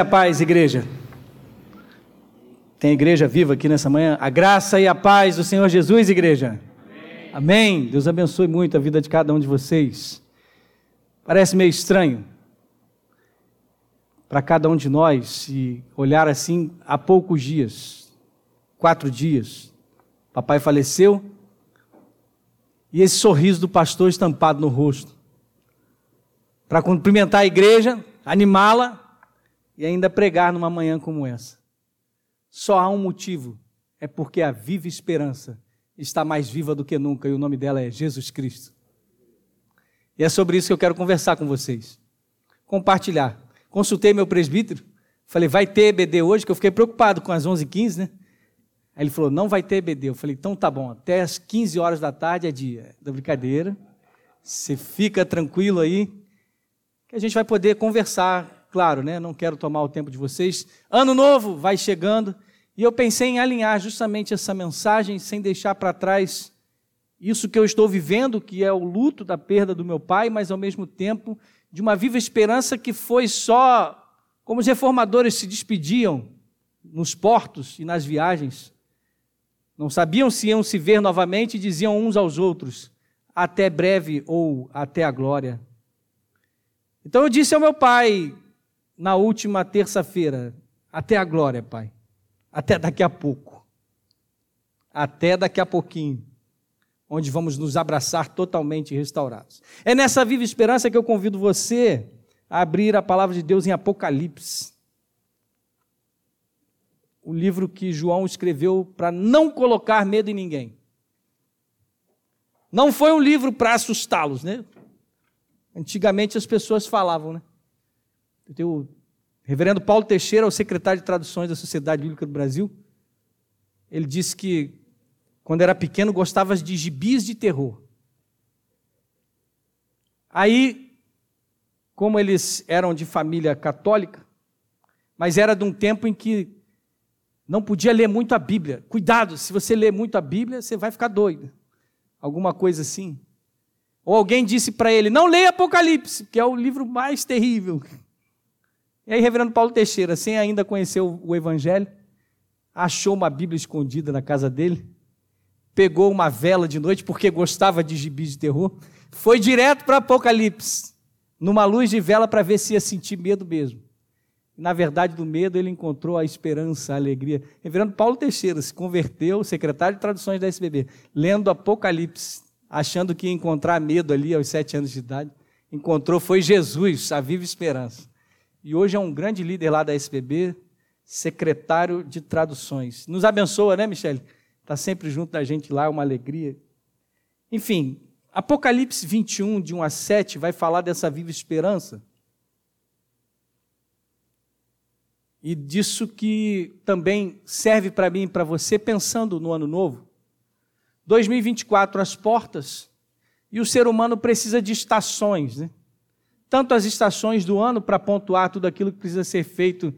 A paz, igreja. Tem igreja viva aqui nessa manhã? A graça e a paz do Senhor Jesus, igreja. Amém. Amém. Deus abençoe muito a vida de cada um de vocês. Parece meio estranho para cada um de nós se olhar assim há poucos dias, quatro dias. Papai faleceu e esse sorriso do pastor estampado no rosto. Para cumprimentar a igreja, animá-la e ainda pregar numa manhã como essa. Só há um motivo: é porque a viva esperança está mais viva do que nunca e o nome dela é Jesus Cristo. E é sobre isso que eu quero conversar com vocês. Compartilhar. Consultei meu presbítero, falei, vai ter EBD hoje? Que eu fiquei preocupado com as 11h15, né? Aí ele falou, não vai ter EBD. Eu falei, então tá bom, até as 15 horas da tarde é dia da brincadeira. Você fica tranquilo aí, que a gente vai poder conversar claro, né? Não quero tomar o tempo de vocês. Ano novo vai chegando e eu pensei em alinhar justamente essa mensagem sem deixar para trás isso que eu estou vivendo, que é o luto da perda do meu pai, mas ao mesmo tempo de uma viva esperança que foi só como os reformadores se despediam nos portos e nas viagens. Não sabiam se iam se ver novamente e diziam uns aos outros: até breve ou até a glória. Então eu disse ao meu pai: na última terça-feira. Até a glória, Pai. Até daqui a pouco. Até daqui a pouquinho. Onde vamos nos abraçar totalmente restaurados. É nessa viva esperança que eu convido você a abrir a palavra de Deus em Apocalipse. O livro que João escreveu para não colocar medo em ninguém. Não foi um livro para assustá-los, né? Antigamente as pessoas falavam, né? O reverendo Paulo Teixeira, o secretário de traduções da Sociedade Bíblica do Brasil, ele disse que quando era pequeno gostava de gibis de terror. Aí, como eles eram de família católica, mas era de um tempo em que não podia ler muito a Bíblia. Cuidado, se você ler muito a Bíblia, você vai ficar doido. Alguma coisa assim. Ou alguém disse para ele: não leia Apocalipse, que é o livro mais terrível. E aí, reverendo Paulo Teixeira, sem ainda conhecer o Evangelho, achou uma Bíblia escondida na casa dele, pegou uma vela de noite, porque gostava de gibis de terror, foi direto para Apocalipse, numa luz de vela para ver se ia sentir medo mesmo. Na verdade, do medo ele encontrou a esperança, a alegria. Reverendo Paulo Teixeira se converteu, secretário de traduções da SBB, lendo Apocalipse, achando que ia encontrar medo ali aos sete anos de idade. Encontrou, foi Jesus, a viva esperança. E hoje é um grande líder lá da SBB, secretário de traduções. Nos abençoa, né, Michele? Está sempre junto da gente lá, é uma alegria. Enfim, Apocalipse 21, de 1 a 7, vai falar dessa viva esperança. E disso que também serve para mim e para você, pensando no ano novo. 2024, as portas, e o ser humano precisa de estações, né? Tanto as estações do ano para pontuar tudo aquilo que precisa ser feito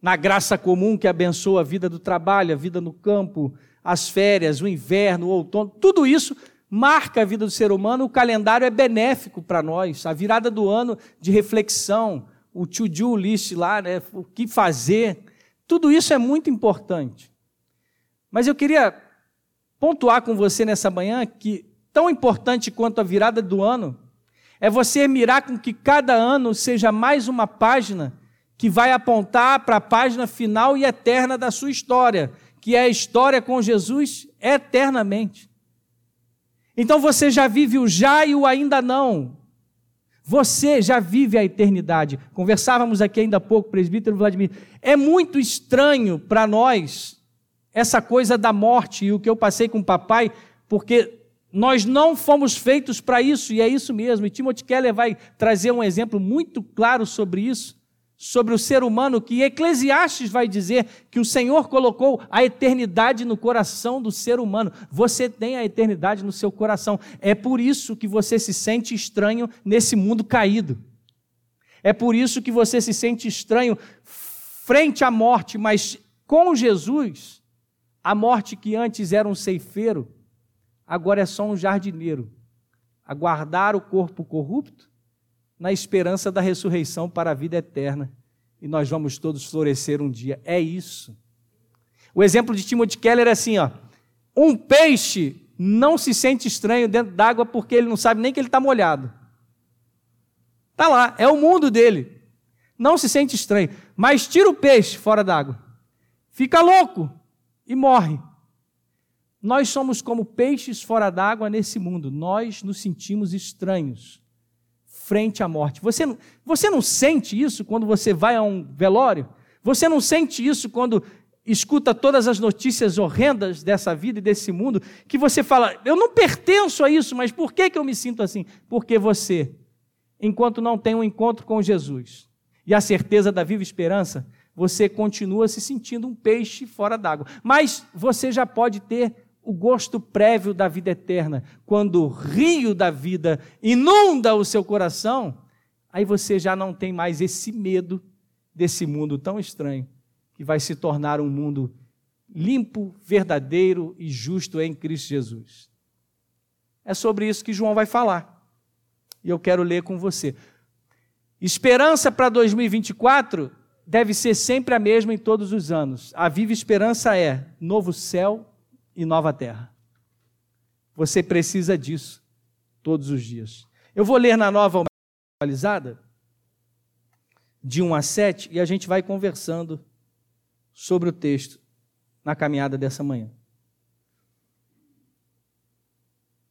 na graça comum que abençoa a vida do trabalho, a vida no campo, as férias, o inverno, o outono, tudo isso marca a vida do ser humano. O calendário é benéfico para nós, a virada do ano de reflexão, o to-do list lá, né, o que fazer, tudo isso é muito importante. Mas eu queria pontuar com você nessa manhã que, tão importante quanto a virada do ano, é você mirar com que cada ano seja mais uma página que vai apontar para a página final e eterna da sua história, que é a história com Jesus eternamente. Então você já vive o já e o ainda não. Você já vive a eternidade. Conversávamos aqui ainda há pouco, presbítero Vladimir. É muito estranho para nós essa coisa da morte e o que eu passei com o papai, porque nós não fomos feitos para isso, e é isso mesmo. E Timothy Keller vai trazer um exemplo muito claro sobre isso, sobre o ser humano, que Eclesiastes vai dizer que o Senhor colocou a eternidade no coração do ser humano. Você tem a eternidade no seu coração. É por isso que você se sente estranho nesse mundo caído. É por isso que você se sente estranho frente à morte, mas com Jesus, a morte que antes era um ceifeiro, agora é só um jardineiro, a guardar o corpo corrupto na esperança da ressurreição para a vida eterna. e nós vamos todos florescer um dia. É isso. O exemplo de Timothy Keller é assim, ó. Um peixe não se sente estranho dentro d'água porque ele não sabe nem que ele está molhado. Está lá, é o mundo dele. Não se sente estranho. Mas tira o peixe fora d'água. Fica louco e morre. Nós somos como peixes fora d'água nesse mundo. Nós nos sentimos estranhos frente à morte. Você não, você não sente isso quando você vai a um velório? Você não sente isso quando escuta todas as notícias horrendas dessa vida e desse mundo, que você fala, eu não pertenço a isso, mas por que, que eu me sinto assim? Porque você, enquanto não tem um encontro com Jesus e a certeza da viva esperança, você continua se sentindo um peixe fora d'água. Mas você já pode ter o gosto prévio da vida eterna. Quando o rio da vida inunda o seu coração, aí você já não tem mais esse medo desse mundo tão estranho que vai se tornar um mundo limpo, verdadeiro e justo em Cristo Jesus. É sobre isso que João vai falar. E eu quero ler com você. Esperança para 2024 deve ser sempre a mesma em todos os anos. A viva esperança é novo céu e nova terra. Você precisa disso todos os dias. Eu vou ler na nova atualizada, de 1 a 7, e a gente vai conversando sobre o texto na caminhada dessa manhã.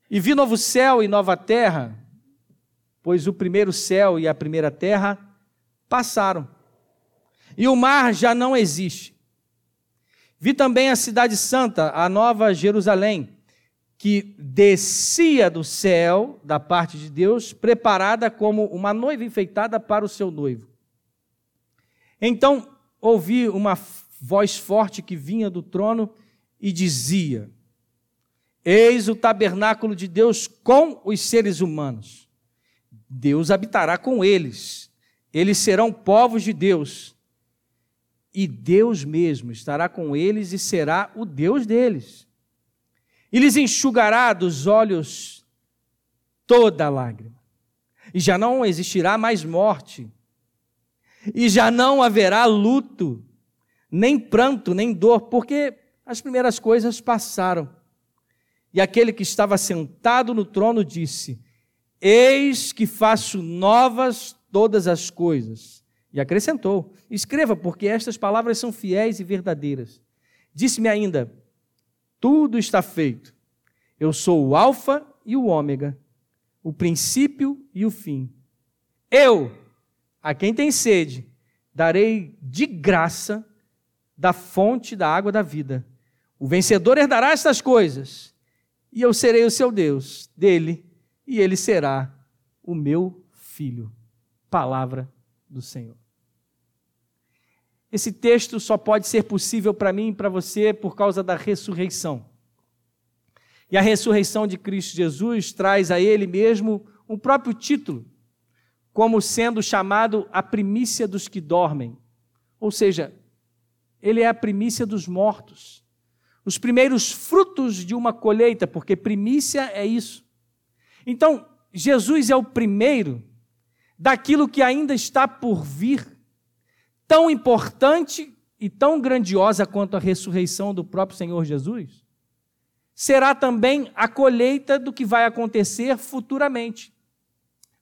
E vi novo céu e nova terra, pois o primeiro céu e a primeira terra passaram, e o mar já não existe. Vi também a cidade santa, a nova Jerusalém, que descia do céu, da parte de Deus, preparada como uma noiva enfeitada para o seu noivo. Então ouvi uma voz forte que vinha do trono e dizia: Eis o tabernáculo de Deus com os seres humanos. Deus habitará com eles. Eles serão povos de Deus. E Deus mesmo estará com eles e será o Deus deles. E lhes enxugará dos olhos toda lágrima. E já não existirá mais morte. E já não haverá luto nem pranto, nem dor, porque as primeiras coisas passaram. E aquele que estava sentado no trono disse: Eis que faço novas todas as coisas. E acrescentou: Escreva, porque estas palavras são fiéis e verdadeiras. Disse-me ainda: Tudo está feito. Eu sou o Alfa e o Ômega, o princípio e o fim. Eu, a quem tem sede, darei de graça da fonte da água da vida. O vencedor herdará estas coisas, e eu serei o seu Deus, dele, e ele será o meu filho. Palavra do Senhor. Esse texto só pode ser possível para mim e para você por causa da ressurreição. E a ressurreição de Cristo Jesus traz a ele mesmo um próprio título, como sendo chamado a primícia dos que dormem. Ou seja, ele é a primícia dos mortos. Os primeiros frutos de uma colheita, porque primícia é isso. Então, Jesus é o primeiro daquilo que ainda está por vir, tão importante e tão grandiosa quanto a ressurreição do próprio Senhor Jesus. Será também a colheita do que vai acontecer futuramente.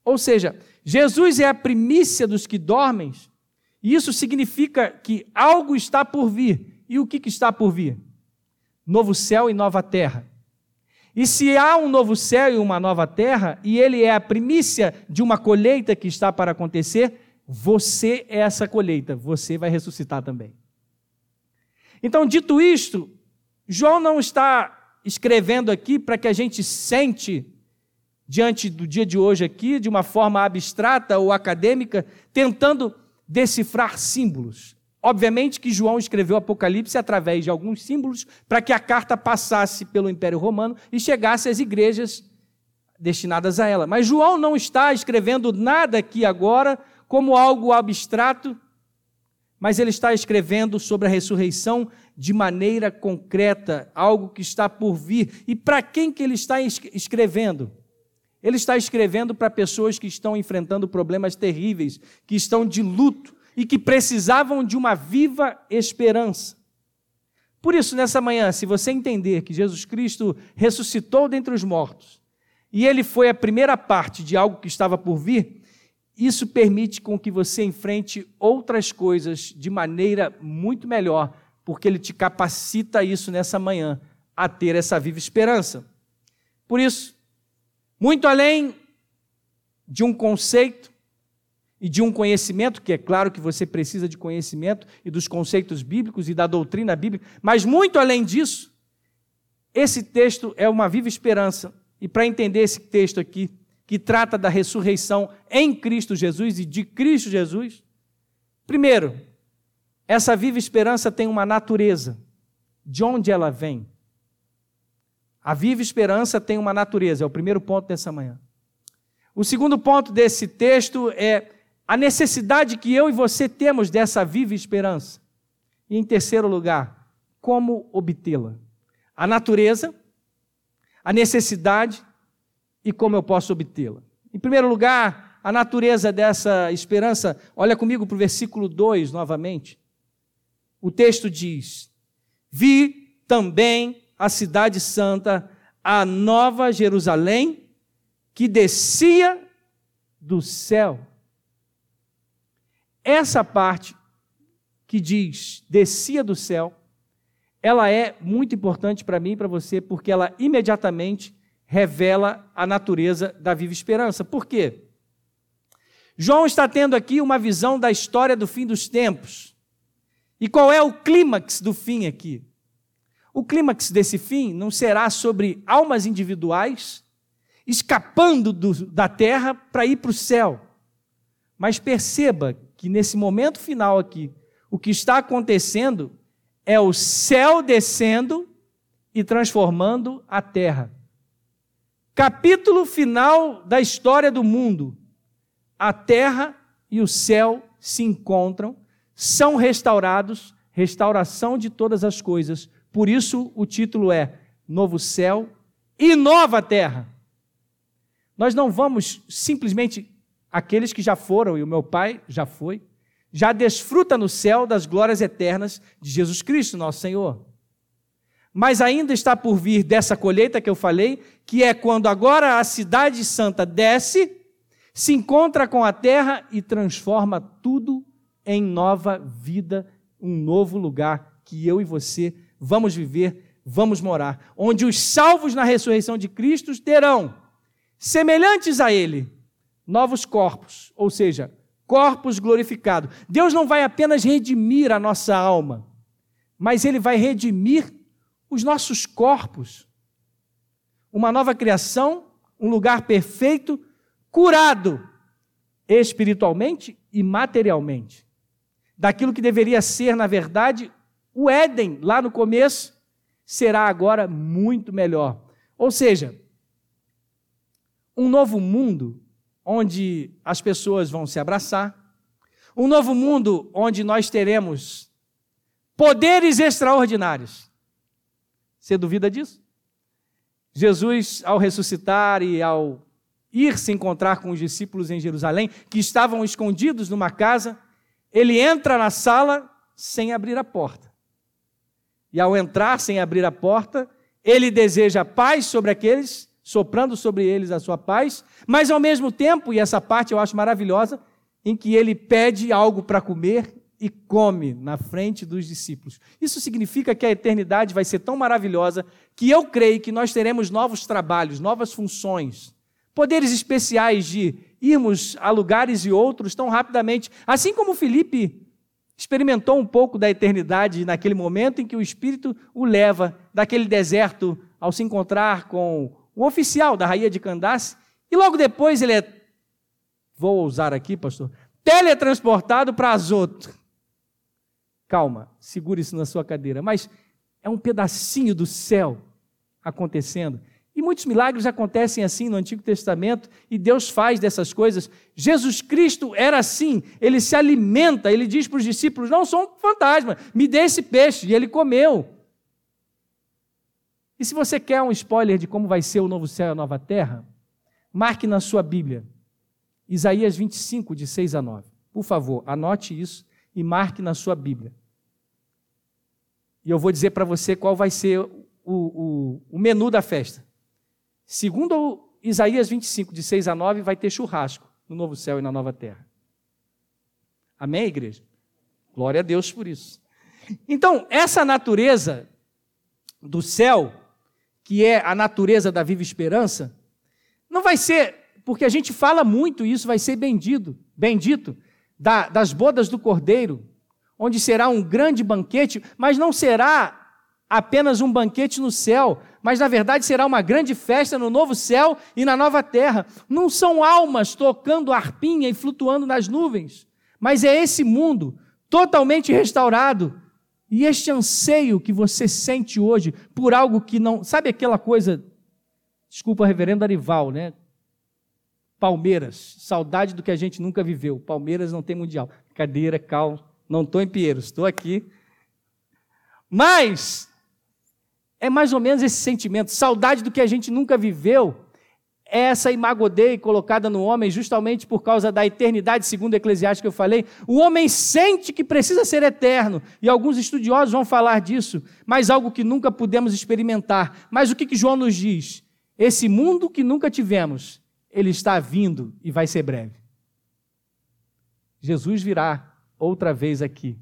Ou seja, Jesus é a primícia dos que dormem, isso significa que algo está por vir. E o que está por vir? Novo céu e nova terra. E se há um novo céu e uma nova terra, e ele é a primícia de uma colheita que está para acontecer, você é essa colheita, você vai ressuscitar também. Então, dito isto, João não está escrevendo aqui para que a gente sente diante do dia de hoje aqui, de uma forma abstrata ou acadêmica, tentando decifrar símbolos. Obviamente que João escreveu Apocalipse através de alguns símbolos para que a carta passasse pelo Império Romano e chegasse às igrejas destinadas a ela. Mas João não está escrevendo nada aqui agora como algo abstrato, mas ele está escrevendo sobre a ressurreição de maneira concreta, algo que está por vir. E para quem que ele está escrevendo? Ele está escrevendo para pessoas que estão enfrentando problemas terríveis, que estão de luto, e que precisavam de uma viva esperança. Por isso, nessa manhã, se você entender que Jesus Cristo ressuscitou dentre os mortos e ele foi a primeira parte de algo que estava por vir, isso permite com que você enfrente outras coisas de maneira muito melhor, porque ele te capacita isso nessa manhã a ter essa viva esperança. Por isso, muito além de um conceito e de um conhecimento, que é claro que você precisa de conhecimento e dos conceitos bíblicos e da doutrina bíblica, mas muito além disso, esse texto é uma viva esperança. E para entender esse texto aqui, que trata da ressurreição em Cristo Jesus e de Cristo Jesus, primeiro, essa viva esperança tem uma natureza. De onde ela vem? A viva esperança tem uma natureza, é o primeiro ponto dessa manhã. O segundo ponto desse texto é a necessidade que eu e você temos dessa viva esperança. E em terceiro lugar, como obtê-la? A natureza, a necessidade e como eu posso obtê-la. Em primeiro lugar, a natureza dessa esperança, olha comigo para o versículo 2 novamente. O texto diz: Vi também a cidade santa, a nova Jerusalém, que descia do céu. Essa parte que diz descia do céu, ela é muito importante para mim e para você, porque ela imediatamente revela a natureza da viva esperança. Por quê? João está tendo aqui uma visão da história do fim dos tempos. E qual é o clímax do fim aqui? O clímax desse fim não será sobre almas individuais escapando do, da terra para ir para o céu. Mas perceba que nesse momento final aqui, o que está acontecendo é o céu descendo e transformando a terra. Capítulo final da história do mundo. A terra e o céu se encontram, são restaurados, restauração de todas as coisas por isso o título é Novo Céu e Nova Terra. Nós não vamos simplesmente aqueles que já foram e o meu pai já foi, já desfruta no céu das glórias eternas de Jesus Cristo, nosso Senhor. Mas ainda está por vir dessa colheita que eu falei, que é quando agora a cidade santa desce, se encontra com a terra e transforma tudo em nova vida, um novo lugar que eu e você vamos viver, vamos morar, onde os salvos na ressurreição de Cristo terão, semelhantes a Ele, novos corpos, ou seja, corpos glorificados. Deus não vai apenas redimir a nossa alma, mas Ele vai redimir os nossos corpos. Uma nova criação, um lugar perfeito, curado espiritualmente e materialmente. Daquilo que deveria ser, na verdade, o Éden, lá no começo, será agora muito melhor. Ou seja, um novo mundo onde as pessoas vão se abraçar, um novo mundo onde nós teremos poderes extraordinários. Você duvida disso? Jesus, ao ressuscitar e ao ir se encontrar com os discípulos em Jerusalém, que estavam escondidos numa casa, ele entra na sala sem abrir a porta. E ao entrar sem abrir a porta, ele deseja paz sobre aqueles, soprando sobre eles a sua paz, mas ao mesmo tempo, e essa parte eu acho maravilhosa, em que ele pede algo para comer e come na frente dos discípulos. Isso significa que a eternidade vai ser tão maravilhosa que eu creio que nós teremos novos trabalhos, novas funções, poderes especiais de irmos a lugares e outros tão rapidamente. Assim como Felipe experimentou um pouco da eternidade naquele momento em que o Espírito o leva daquele deserto ao se encontrar com o oficial da rainha de Candace, e logo depois ele é, vou usar aqui, pastor, teletransportado para Azoto. Calma, segure isso na sua cadeira, mas é um pedacinho do céu acontecendo. E muitos milagres acontecem assim no Antigo Testamento e Deus faz dessas coisas. Jesus Cristo era assim, ele se alimenta, ele diz para os discípulos: Não sou um fantasma, me dê esse peixe. E ele comeu. E se você quer um spoiler de como vai ser o novo céu e a nova terra, marque na sua Bíblia, Isaías 25, de 6 a 9. Por favor, anote isso e marque na sua Bíblia. E eu vou dizer para você qual vai ser o, o, o menu da festa. Segundo Isaías 25, de 6 a 9, vai ter churrasco no novo céu e na nova terra. Amém, igreja? Glória a Deus por isso. Então, essa natureza do céu, que é a natureza da viva esperança, não vai ser, porque a gente fala muito isso, vai ser bendito, bendito da, das bodas do Cordeiro, onde será um grande banquete, mas não será apenas um banquete no céu, mas na verdade será uma grande festa no novo céu e na nova terra. Não são almas tocando arpinha e flutuando nas nuvens, mas é esse mundo totalmente restaurado. E este anseio que você sente hoje por algo que não. Sabe aquela coisa. Desculpa, reverendo Arival, né? Palmeiras, saudade do que a gente nunca viveu. Palmeiras não tem mundial. Cadeira, calma. Não estou em Pinheiros, estou aqui. Mas é mais ou menos esse sentimento, saudade do que a gente nunca viveu. É essa imagodei colocada no homem justamente por causa da eternidade, segundo Eclesiastes que eu falei. O homem sente que precisa ser eterno, e alguns estudiosos vão falar disso, mas algo que nunca pudemos experimentar. Mas o que, que João nos diz? Esse mundo que nunca tivemos, ele está vindo e vai ser breve. Jesus virá outra vez aqui,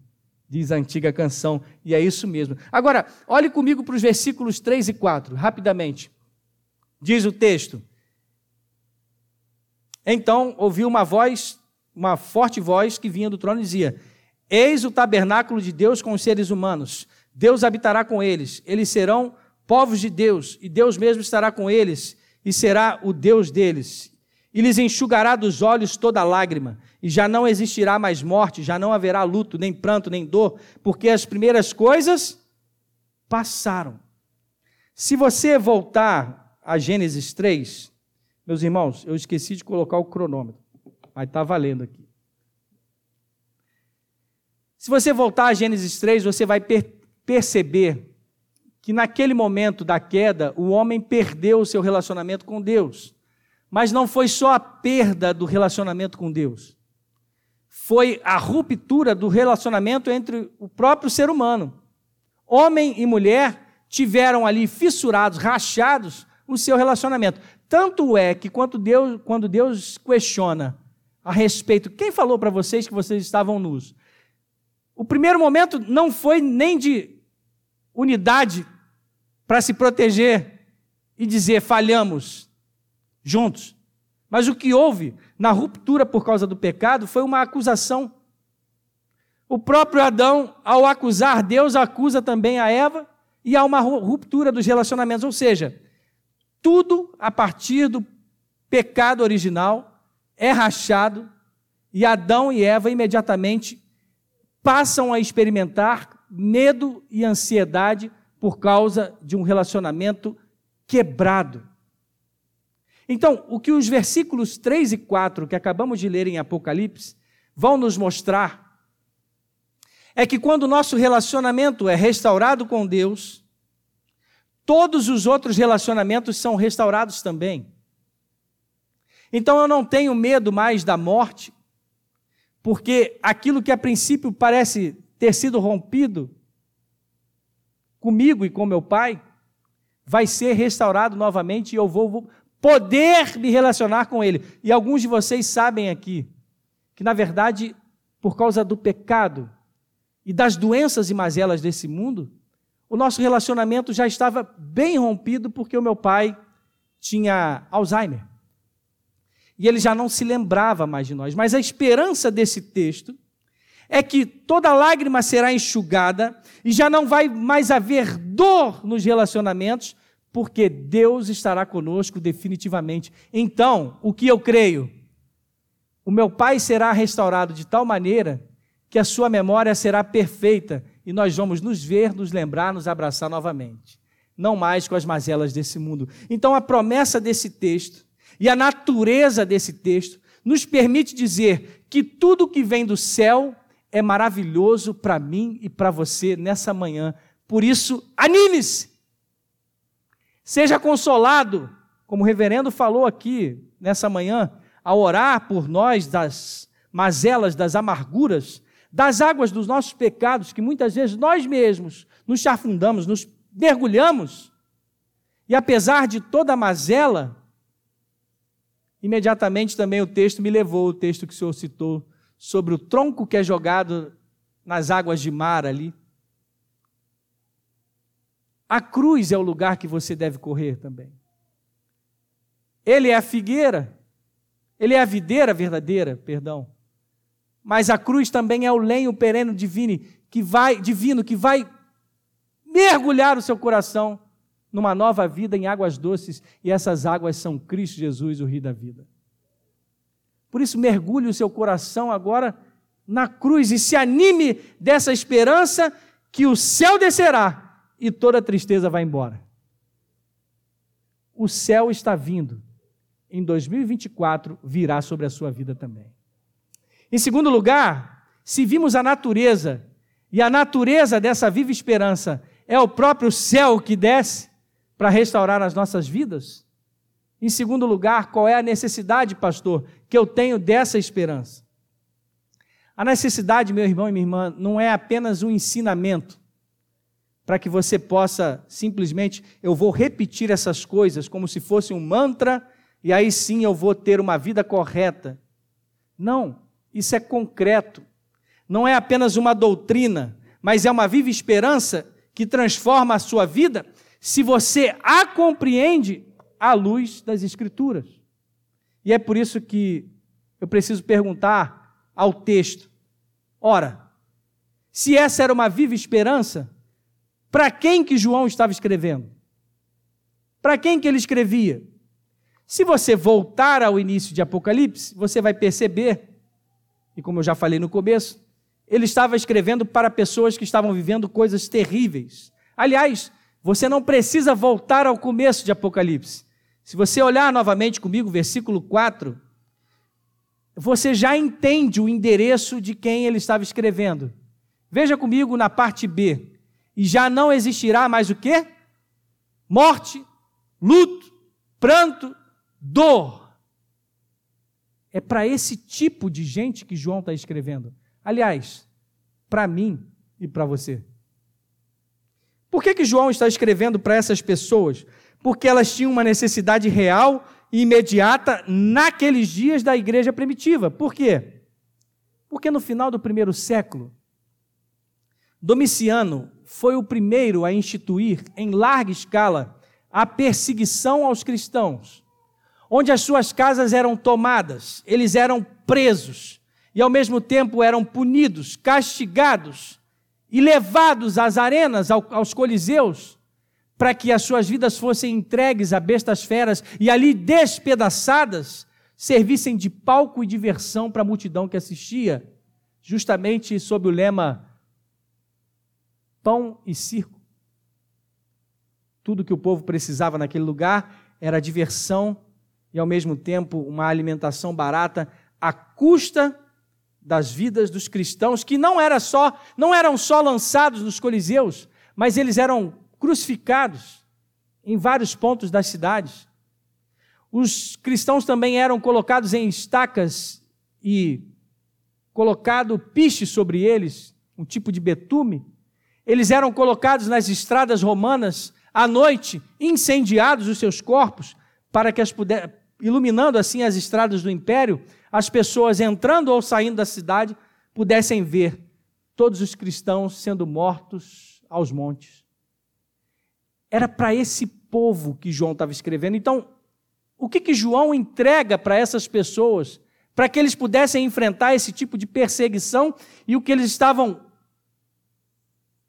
diz a antiga canção, e é isso mesmo. Agora, olhe comigo para os versículos 3 e 4, rapidamente. Diz o texto: Então ouviu uma voz, uma forte voz que vinha do trono e dizia: Eis o tabernáculo de Deus com os seres humanos. Deus habitará com eles. Eles serão povos de Deus, e Deus mesmo estará com eles, e será o Deus deles e lhes enxugará dos olhos toda lágrima, e já não existirá mais morte, já não haverá luto, nem pranto, nem dor, porque as primeiras coisas passaram. Se você voltar a Gênesis 3, meus irmãos, eu esqueci de colocar o cronômetro, mas está valendo aqui. Se você voltar a Gênesis 3, você vai per perceber que naquele momento da queda, o homem perdeu o seu relacionamento com Deus. Mas não foi só a perda do relacionamento com Deus. Foi a ruptura do relacionamento entre o próprio ser humano. Homem e mulher tiveram ali fissurados, rachados o seu relacionamento. Tanto é que quando Deus, quando Deus questiona a respeito, quem falou para vocês que vocês estavam nus? O primeiro momento não foi nem de unidade para se proteger e dizer falhamos juntos. Mas o que houve na ruptura por causa do pecado foi uma acusação. O próprio Adão, ao acusar Deus, acusa também a Eva e há uma ruptura dos relacionamentos. Ou seja, tudo a partir do pecado original é rachado e Adão e Eva imediatamente passam a experimentar medo e ansiedade por causa de um relacionamento quebrado. Então, o que os versículos 3 e 4 que acabamos de ler em Apocalipse vão nos mostrar é que quando o nosso relacionamento é restaurado com Deus, todos os outros relacionamentos são restaurados também. Então eu não tenho medo mais da morte, porque aquilo que a princípio parece ter sido rompido comigo e com meu pai, vai ser restaurado novamente e eu vou poder me relacionar com Ele. E alguns de vocês sabem aqui que, na verdade, por causa do pecado e das doenças e mazelas desse mundo, o nosso relacionamento já estava bem rompido porque o meu pai tinha Alzheimer. E ele já não se lembrava mais de nós. Mas a esperança desse texto é que toda lágrima será enxugada e já não vai mais haver dor nos relacionamentos, porque Deus estará conosco definitivamente. Então, o que eu creio? O meu Pai será restaurado de tal maneira que a sua memória será perfeita e nós vamos nos ver, nos lembrar, nos abraçar novamente. Não mais com as mazelas desse mundo. Então, a promessa desse texto e a natureza desse texto nos permite dizer que tudo que vem do céu é maravilhoso para mim e para você nessa manhã. Por isso, anime-se! Seja consolado, como o reverendo falou aqui nessa manhã, ao orar por nós das mazelas, das amarguras, das águas dos nossos pecados, que muitas vezes nós mesmos nos chafundamos, nos mergulhamos, e apesar de toda a mazela, imediatamente também o texto me levou, o texto que o Senhor citou, sobre o tronco que é jogado nas águas de mar ali. A cruz é o lugar que você deve correr também. Ele é a figueira, ele é a videira verdadeira, perdão. Mas a cruz também é o lenho perene divino que vai divino que vai mergulhar o seu coração numa nova vida em águas doces, e essas águas são Cristo Jesus, o Rio da vida. Por isso, mergulhe o seu coração agora na cruz e se anime dessa esperança que o céu descerá e toda tristeza vai embora. O céu está vindo. Em 2024 virá sobre a sua vida também. Em segundo lugar, se vimos a natureza, e a natureza dessa viva esperança é o próprio céu que desce, para restaurar as nossas vidas? Em segundo lugar, qual é a necessidade, pastor, que eu tenho dessa esperança? A necessidade, meu irmão e minha irmã, não é apenas um ensinamento para que você possa simplesmente, eu vou repetir essas coisas como se fosse um mantra e aí sim eu vou ter uma vida correta. Não, isso é concreto. Não é apenas uma doutrina, mas é uma viva esperança que transforma a sua vida se você a compreende à luz das Escrituras. E é por isso que eu preciso perguntar ao texto: ora, se essa era uma viva esperança, para quem que João estava escrevendo? Para quem que ele escrevia? Se você voltar ao início de Apocalipse, você vai perceber, e como eu já falei no começo, ele estava escrevendo para pessoas que estavam vivendo coisas terríveis. Aliás, você não precisa voltar ao começo de Apocalipse. Se você olhar novamente comigo, versículo 4, você já entende o endereço de quem ele estava escrevendo. Veja comigo na parte B. E já não existirá mais o quê? Morte, luto, pranto, dor. É para esse tipo de gente que João está escrevendo. Aliás, para mim e para você. Por que, que João está escrevendo para essas pessoas? Porque elas tinham uma necessidade real e imediata naqueles dias da igreja primitiva. Por quê? Porque no final do primeiro século, Domiciano foi o primeiro a instituir em larga escala a perseguição aos cristãos, onde as suas casas eram tomadas, eles eram presos e ao mesmo tempo eram punidos, castigados e levados às arenas, aos coliseus, para que as suas vidas fossem entregues a bestas feras e ali despedaçadas, servissem de palco e diversão para a multidão que assistia, justamente sob o lema pão e circo. Tudo que o povo precisava naquele lugar era diversão e ao mesmo tempo uma alimentação barata à custa das vidas dos cristãos, que não, era só, não eram só lançados nos coliseus, mas eles eram crucificados em vários pontos das cidades. Os cristãos também eram colocados em estacas e colocado piche sobre eles, um tipo de betume. Eles eram colocados nas estradas romanas à noite, incendiados os seus corpos, para que as puder, iluminando assim as estradas do império, as pessoas entrando ou saindo da cidade pudessem ver todos os cristãos sendo mortos aos montes. Era para esse povo que João estava escrevendo. Então, o que, que João entrega para essas pessoas, para que eles pudessem enfrentar esse tipo de perseguição e o que eles estavam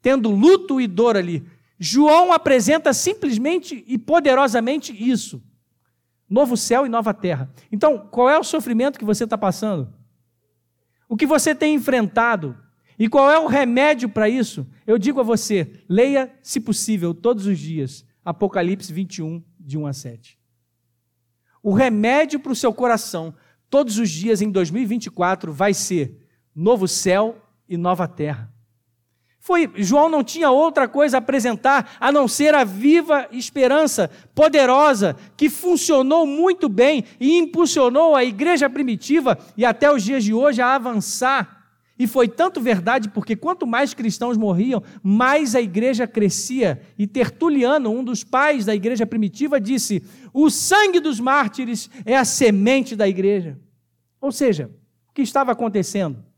tendo luto e dor ali? João apresenta simplesmente e poderosamente isso novo céu e nova terra. Então, qual é o sofrimento que você está passando? O que você tem enfrentado? E qual é o remédio para isso? Eu digo a você: leia, se possível, todos os dias, Apocalipse 21, de 1 a 7. O remédio para o seu coração, todos os dias em 2024, vai ser novo céu e nova terra. Foi, João não tinha outra coisa a apresentar a não ser a viva esperança poderosa que funcionou muito bem e impulsionou a igreja primitiva e até os dias de hoje a avançar. E foi tanto verdade porque quanto mais cristãos morriam, mais a igreja crescia. E Tertuliano, um dos pais da igreja primitiva, disse: "O sangue dos mártires é a semente da igreja". Ou seja, o que estava acontecendo?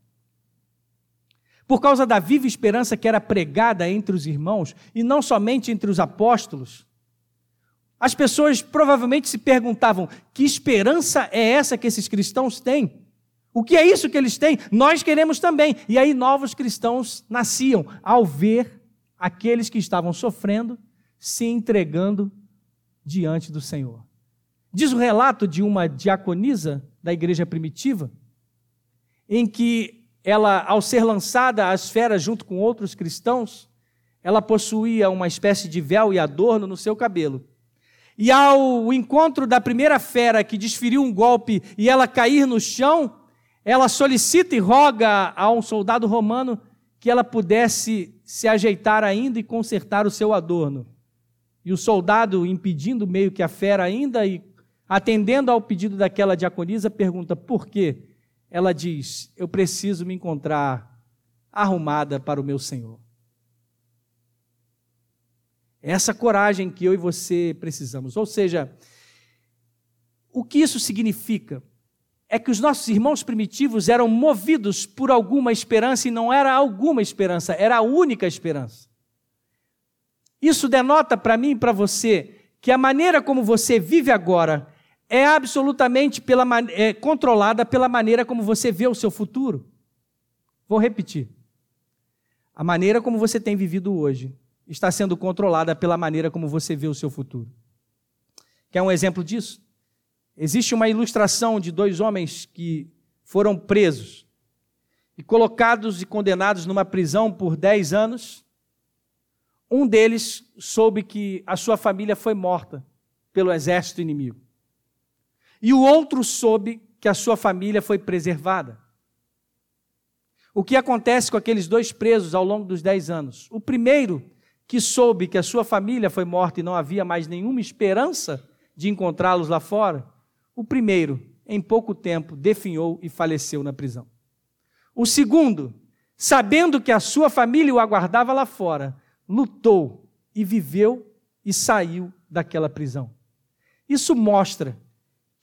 Por causa da viva esperança que era pregada entre os irmãos e não somente entre os apóstolos. As pessoas provavelmente se perguntavam: que esperança é essa que esses cristãos têm? O que é isso que eles têm? Nós queremos também. E aí novos cristãos nasciam ao ver aqueles que estavam sofrendo se entregando diante do Senhor. Diz o relato de uma diaconisa da igreja primitiva, em que ela, ao ser lançada às feras junto com outros cristãos, ela possuía uma espécie de véu e adorno no seu cabelo. E ao encontro da primeira fera que desferiu um golpe e ela cair no chão, ela solicita e roga a um soldado romano que ela pudesse se ajeitar ainda e consertar o seu adorno. E o soldado, impedindo meio que a fera ainda e atendendo ao pedido daquela diaconisa, pergunta: por quê? Ela diz: Eu preciso me encontrar arrumada para o meu Senhor. Essa coragem que eu e você precisamos. Ou seja, o que isso significa? É que os nossos irmãos primitivos eram movidos por alguma esperança e não era alguma esperança, era a única esperança. Isso denota para mim e para você que a maneira como você vive agora é absolutamente pela, é, controlada pela maneira como você vê o seu futuro. Vou repetir. A maneira como você tem vivido hoje está sendo controlada pela maneira como você vê o seu futuro. Quer um exemplo disso? Existe uma ilustração de dois homens que foram presos e colocados e condenados numa prisão por 10 anos. Um deles soube que a sua família foi morta pelo exército inimigo e o outro soube que a sua família foi preservada. O que acontece com aqueles dois presos ao longo dos dez anos? O primeiro, que soube que a sua família foi morta e não havia mais nenhuma esperança de encontrá-los lá fora, o primeiro, em pouco tempo, definhou e faleceu na prisão. O segundo, sabendo que a sua família o aguardava lá fora, lutou e viveu e saiu daquela prisão. Isso mostra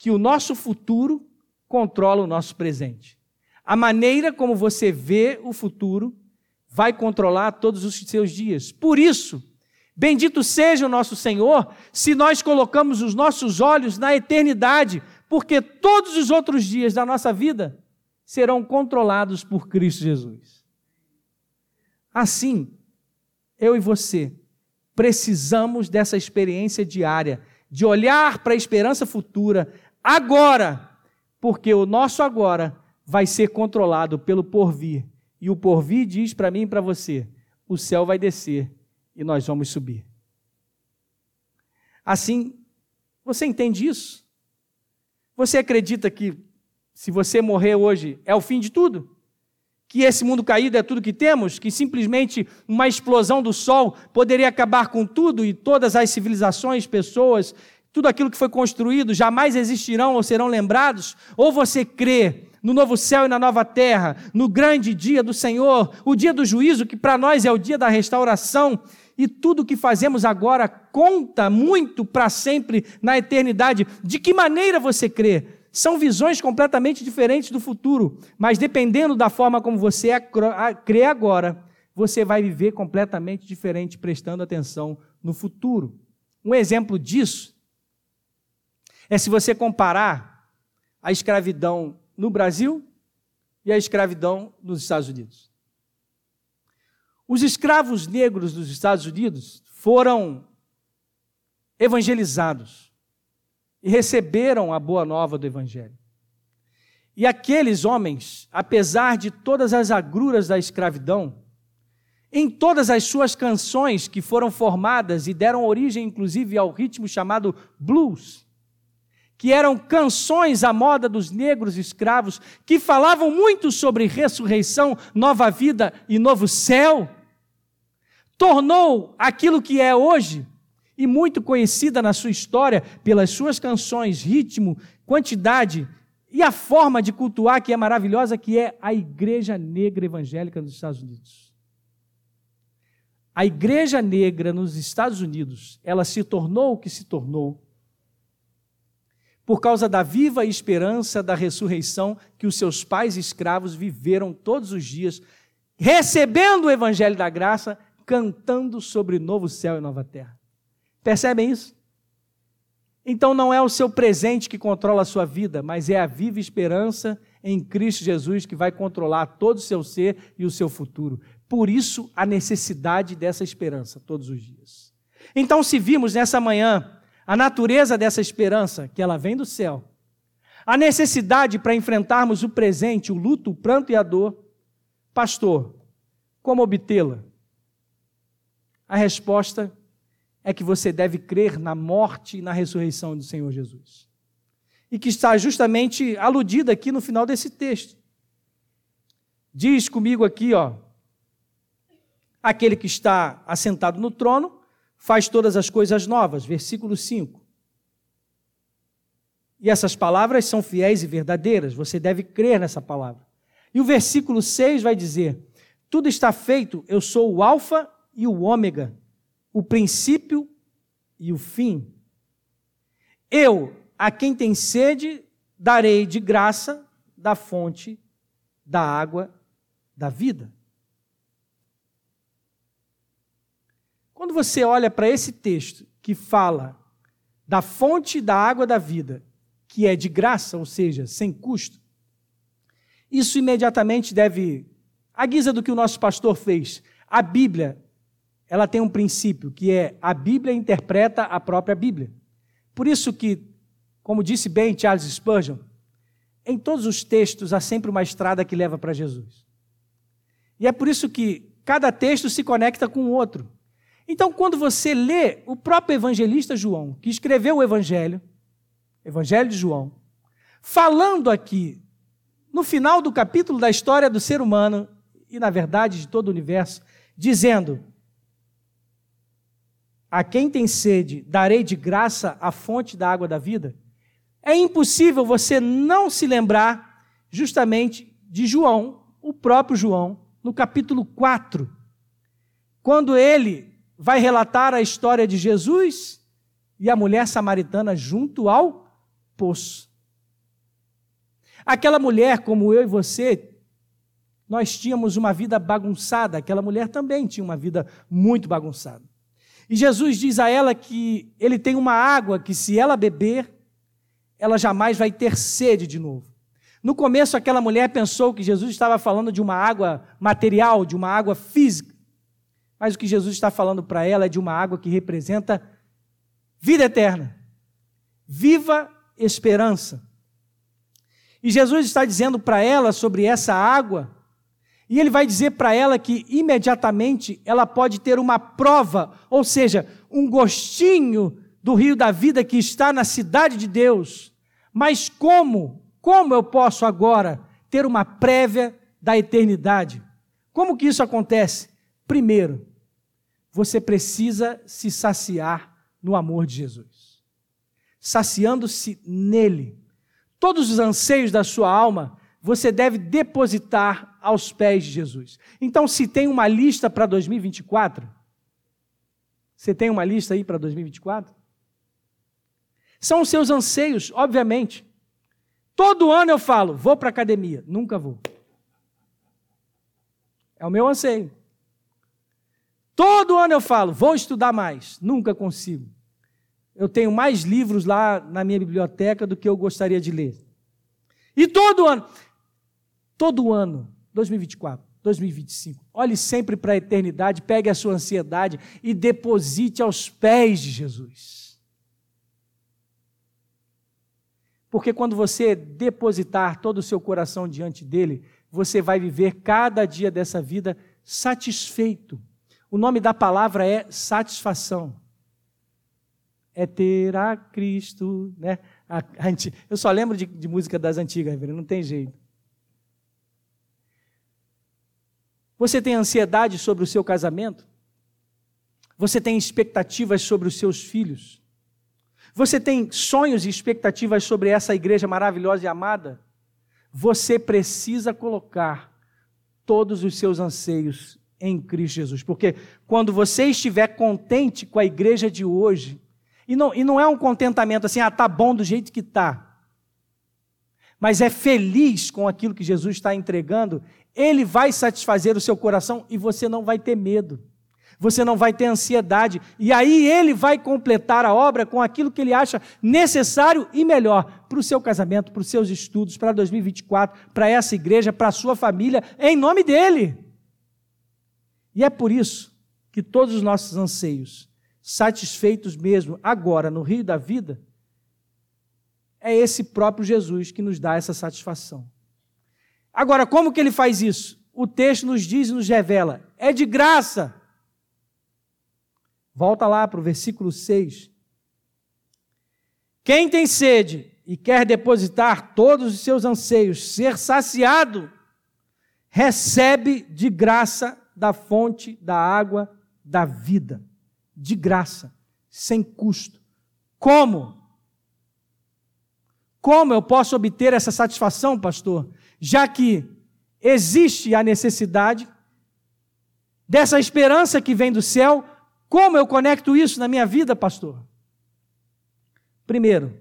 que o nosso futuro controla o nosso presente. A maneira como você vê o futuro vai controlar todos os seus dias. Por isso, bendito seja o nosso Senhor se nós colocamos os nossos olhos na eternidade, porque todos os outros dias da nossa vida serão controlados por Cristo Jesus. Assim, eu e você precisamos dessa experiência diária, de olhar para a esperança futura, agora, porque o nosso agora vai ser controlado pelo porvir. E o porvir diz para mim e para você: o céu vai descer e nós vamos subir. Assim, você entende isso? Você acredita que se você morrer hoje é o fim de tudo? Que esse mundo caído é tudo que temos? Que simplesmente uma explosão do sol poderia acabar com tudo e todas as civilizações, pessoas tudo aquilo que foi construído jamais existirão ou serão lembrados? Ou você crê no novo céu e na nova terra, no grande dia do Senhor, o dia do juízo, que para nós é o dia da restauração, e tudo que fazemos agora conta muito para sempre na eternidade. De que maneira você crê? São visões completamente diferentes do futuro, mas dependendo da forma como você crê agora, você vai viver completamente diferente, prestando atenção no futuro. Um exemplo disso é se você comparar a escravidão no Brasil e a escravidão nos Estados Unidos. Os escravos negros dos Estados Unidos foram evangelizados e receberam a boa nova do Evangelho. E aqueles homens, apesar de todas as agruras da escravidão, em todas as suas canções que foram formadas e deram origem, inclusive, ao ritmo chamado blues, que eram canções à moda dos negros escravos, que falavam muito sobre ressurreição, nova vida e novo céu. tornou aquilo que é hoje e muito conhecida na sua história pelas suas canções, ritmo, quantidade e a forma de cultuar que é maravilhosa, que é a Igreja Negra Evangélica nos Estados Unidos. A Igreja Negra nos Estados Unidos, ela se tornou o que se tornou por causa da viva esperança da ressurreição que os seus pais escravos viveram todos os dias, recebendo o evangelho da graça, cantando sobre novo céu e nova terra. Percebem isso? Então não é o seu presente que controla a sua vida, mas é a viva esperança em Cristo Jesus que vai controlar todo o seu ser e o seu futuro. Por isso a necessidade dessa esperança todos os dias. Então, se vimos nessa manhã a natureza dessa esperança, que ela vem do céu, a necessidade para enfrentarmos o presente, o luto, o pranto e a dor, pastor, como obtê-la? A resposta é que você deve crer na morte e na ressurreição do Senhor Jesus. E que está justamente aludida aqui no final desse texto. Diz comigo aqui, ó, aquele que está assentado no trono faz todas as coisas novas, versículo 5. E essas palavras são fiéis e verdadeiras, você deve crer nessa palavra. E o versículo 6 vai dizer: Tudo está feito, eu sou o Alfa e o Ômega, o princípio e o fim. Eu, a quem tem sede, darei de graça da fonte da água da vida. Quando você olha para esse texto que fala da fonte da água da vida, que é de graça, ou seja, sem custo, isso imediatamente deve, à guisa do que o nosso pastor fez, a Bíblia ela tem um princípio que é a Bíblia interpreta a própria Bíblia. Por isso que, como disse bem Charles Spurgeon, em todos os textos há sempre uma estrada que leva para Jesus. E é por isso que cada texto se conecta com o outro. Então, quando você lê o próprio evangelista João, que escreveu o Evangelho, Evangelho de João, falando aqui, no final do capítulo da história do ser humano, e na verdade de todo o universo, dizendo: a quem tem sede, darei de graça a fonte da água da vida. É impossível você não se lembrar justamente de João, o próprio João, no capítulo 4, quando ele vai relatar a história de Jesus e a mulher samaritana junto ao poço. Aquela mulher, como eu e você, nós tínhamos uma vida bagunçada, aquela mulher também tinha uma vida muito bagunçada. E Jesus diz a ela que ele tem uma água que, se ela beber, ela jamais vai ter sede de novo. No começo, aquela mulher pensou que Jesus estava falando de uma água material, de uma água física. Mas o que Jesus está falando para ela é de uma água que representa vida eterna, viva esperança. E Jesus está dizendo para ela sobre essa água e ele vai dizer para ela que imediatamente ela pode ter uma prova, ou seja, um gostinho do rio da vida que está na cidade de Deus. Mas como? Como eu posso agora ter uma prévia da eternidade? Como que isso acontece? Primeiro, você precisa se saciar no amor de Jesus. Saciando-se nele. Todos os anseios da sua alma você deve depositar aos pés de Jesus. Então, se tem uma lista para 2024, você tem uma lista aí para 2024? São os seus anseios, obviamente. Todo ano eu falo, vou para a academia. Nunca vou. É o meu anseio. Todo ano eu falo, vou estudar mais. Nunca consigo. Eu tenho mais livros lá na minha biblioteca do que eu gostaria de ler. E todo ano. Todo ano, 2024, 2025, olhe sempre para a eternidade, pegue a sua ansiedade e deposite aos pés de Jesus. Porque quando você depositar todo o seu coração diante dele, você vai viver cada dia dessa vida satisfeito. O nome da palavra é satisfação. É ter a Cristo, né? A, a, eu só lembro de, de música das antigas, não tem jeito. Você tem ansiedade sobre o seu casamento? Você tem expectativas sobre os seus filhos? Você tem sonhos e expectativas sobre essa igreja maravilhosa e amada? Você precisa colocar todos os seus anseios em Cristo Jesus. Porque quando você estiver contente com a igreja de hoje, e não, e não é um contentamento assim, ah, tá bom do jeito que está, mas é feliz com aquilo que Jesus está entregando, ele vai satisfazer o seu coração e você não vai ter medo você não vai ter ansiedade. E aí ele vai completar a obra com aquilo que ele acha necessário e melhor para o seu casamento, para os seus estudos, para 2024, para essa igreja, para a sua família, em nome dele. E é por isso que todos os nossos anseios, satisfeitos mesmo agora no rio da vida, é esse próprio Jesus que nos dá essa satisfação. Agora, como que ele faz isso? O texto nos diz e nos revela: é de graça. Volta lá para o versículo 6. Quem tem sede e quer depositar todos os seus anseios, ser saciado, recebe de graça da fonte da água da vida. De graça, sem custo. Como? Como eu posso obter essa satisfação, pastor? Já que existe a necessidade dessa esperança que vem do céu como eu conecto isso na minha vida, pastor? Primeiro,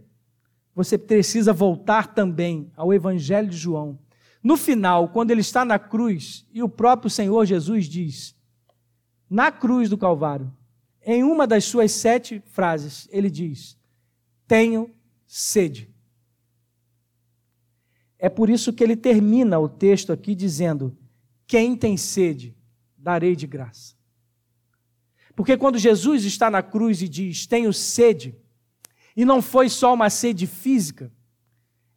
você precisa voltar também ao Evangelho de João. No final, quando ele está na cruz e o próprio Senhor Jesus diz, na cruz do Calvário, em uma das suas sete frases, ele diz: Tenho sede. É por isso que ele termina o texto aqui dizendo: Quem tem sede, darei de graça. Porque quando Jesus está na cruz e diz: Tenho sede, e não foi só uma sede física,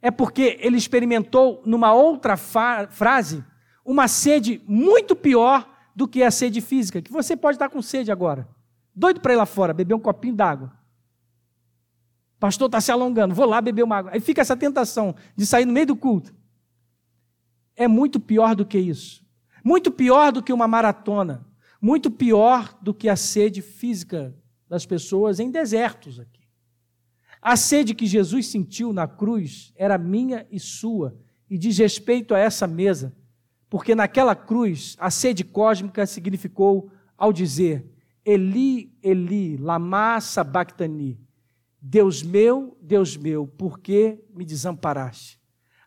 é porque ele experimentou numa outra frase uma sede muito pior do que a sede física, que você pode estar com sede agora. Doido para ir lá fora, beber um copinho d'água. Pastor está se alongando, vou lá beber uma água. Aí fica essa tentação de sair no meio do culto. É muito pior do que isso. Muito pior do que uma maratona muito pior do que a sede física das pessoas em desertos aqui. A sede que Jesus sentiu na cruz era minha e sua, e diz respeito a essa mesa, porque naquela cruz a sede cósmica significou ao dizer: Eli, Eli, lama sabachthani. Deus meu, Deus meu, por que me desamparaste?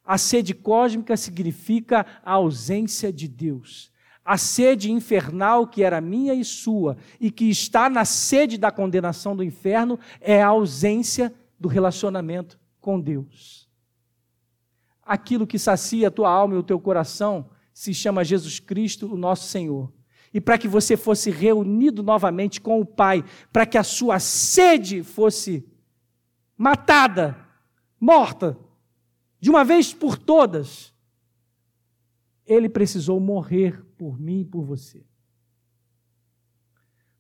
A sede cósmica significa a ausência de Deus a sede infernal que era minha e sua, e que está na sede da condenação do inferno, é a ausência do relacionamento com Deus. Aquilo que sacia a tua alma e o teu coração se chama Jesus Cristo, o nosso Senhor. E para que você fosse reunido novamente com o Pai, para que a sua sede fosse matada, morta, de uma vez por todas, ele precisou morrer por mim e por você.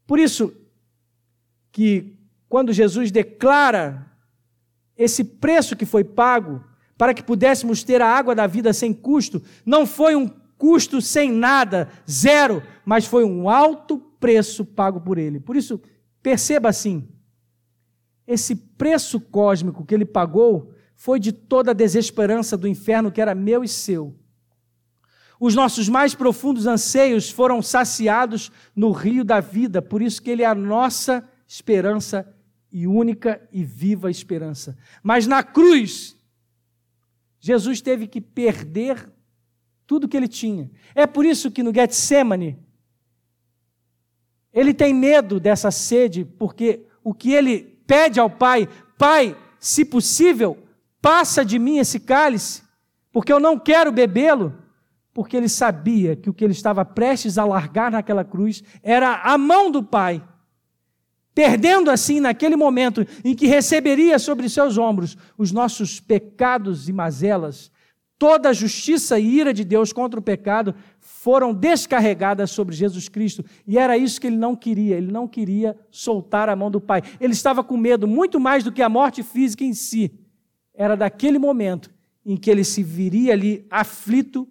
Por isso que quando Jesus declara esse preço que foi pago para que pudéssemos ter a água da vida sem custo, não foi um custo sem nada, zero, mas foi um alto preço pago por ele. Por isso, perceba assim: esse preço cósmico que ele pagou foi de toda a desesperança do inferno que era meu e seu os nossos mais profundos anseios foram saciados no rio da vida, por isso que ele é a nossa esperança e única e viva esperança. Mas na cruz, Jesus teve que perder tudo que ele tinha. É por isso que no Getsemane, ele tem medo dessa sede, porque o que ele pede ao Pai, Pai, se possível, passa de mim esse cálice, porque eu não quero bebê-lo porque ele sabia que o que ele estava prestes a largar naquela cruz era a mão do Pai. Perdendo assim, naquele momento em que receberia sobre seus ombros os nossos pecados e mazelas, toda a justiça e ira de Deus contra o pecado foram descarregadas sobre Jesus Cristo. E era isso que ele não queria, ele não queria soltar a mão do Pai. Ele estava com medo, muito mais do que a morte física em si. Era daquele momento em que ele se viria ali aflito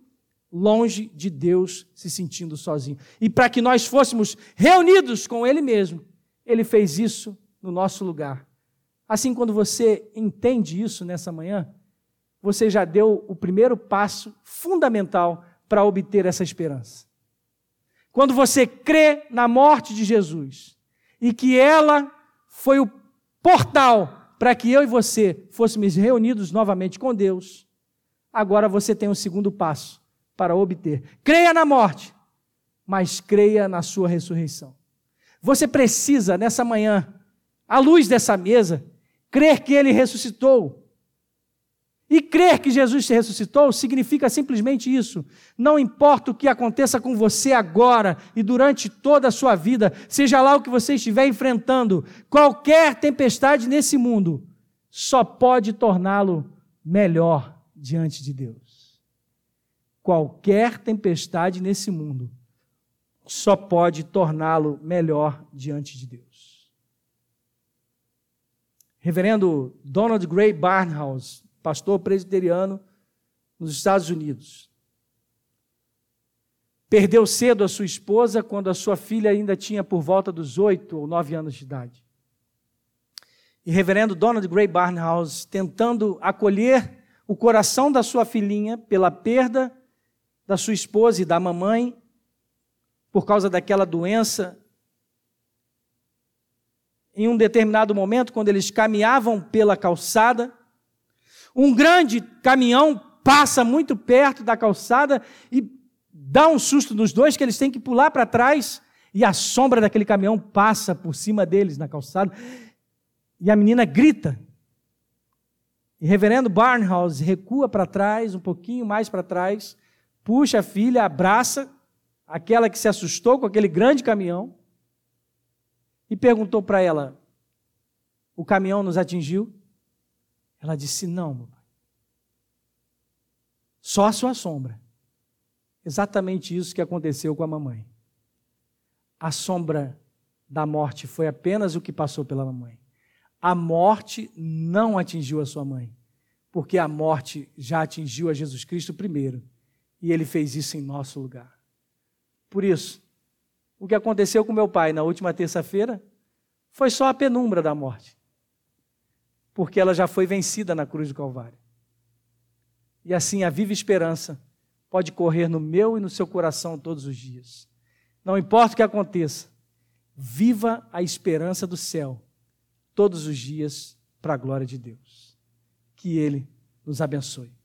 longe de Deus, se sentindo sozinho. E para que nós fôssemos reunidos com Ele mesmo, Ele fez isso no nosso lugar. Assim, quando você entende isso nessa manhã, você já deu o primeiro passo fundamental para obter essa esperança. Quando você crê na morte de Jesus e que ela foi o portal para que eu e você fôssemos reunidos novamente com Deus, agora você tem um segundo passo para obter. Creia na morte, mas creia na sua ressurreição. Você precisa, nessa manhã, à luz dessa mesa, crer que ele ressuscitou. E crer que Jesus se ressuscitou significa simplesmente isso. Não importa o que aconteça com você agora e durante toda a sua vida, seja lá o que você estiver enfrentando, qualquer tempestade nesse mundo só pode torná-lo melhor diante de Deus. Qualquer tempestade nesse mundo só pode torná-lo melhor diante de Deus. Reverendo Donald Gray Barnhouse, pastor presbiteriano nos Estados Unidos. Perdeu cedo a sua esposa quando a sua filha ainda tinha por volta dos oito ou nove anos de idade. E reverendo Donald Gray Barnhouse, tentando acolher o coração da sua filhinha pela perda da sua esposa e da mamãe, por causa daquela doença, em um determinado momento, quando eles caminhavam pela calçada, um grande caminhão passa muito perto da calçada e dá um susto nos dois que eles têm que pular para trás e a sombra daquele caminhão passa por cima deles na calçada. E a menina grita. E reverendo Barnhouse recua para trás, um pouquinho mais para trás, puxa a filha, abraça aquela que se assustou com aquele grande caminhão e perguntou para ela: O caminhão nos atingiu? Ela disse: Não, meu pai. Só a sua sombra. Exatamente isso que aconteceu com a mamãe. A sombra da morte foi apenas o que passou pela mamãe. A morte não atingiu a sua mãe, porque a morte já atingiu a Jesus Cristo primeiro, e ele fez isso em nosso lugar. Por isso, o que aconteceu com meu pai na última terça-feira foi só a penumbra da morte porque ela já foi vencida na cruz do Calvário. E assim a viva esperança pode correr no meu e no seu coração todos os dias. Não importa o que aconteça, viva a esperança do céu todos os dias para a glória de Deus. Que Ele nos abençoe.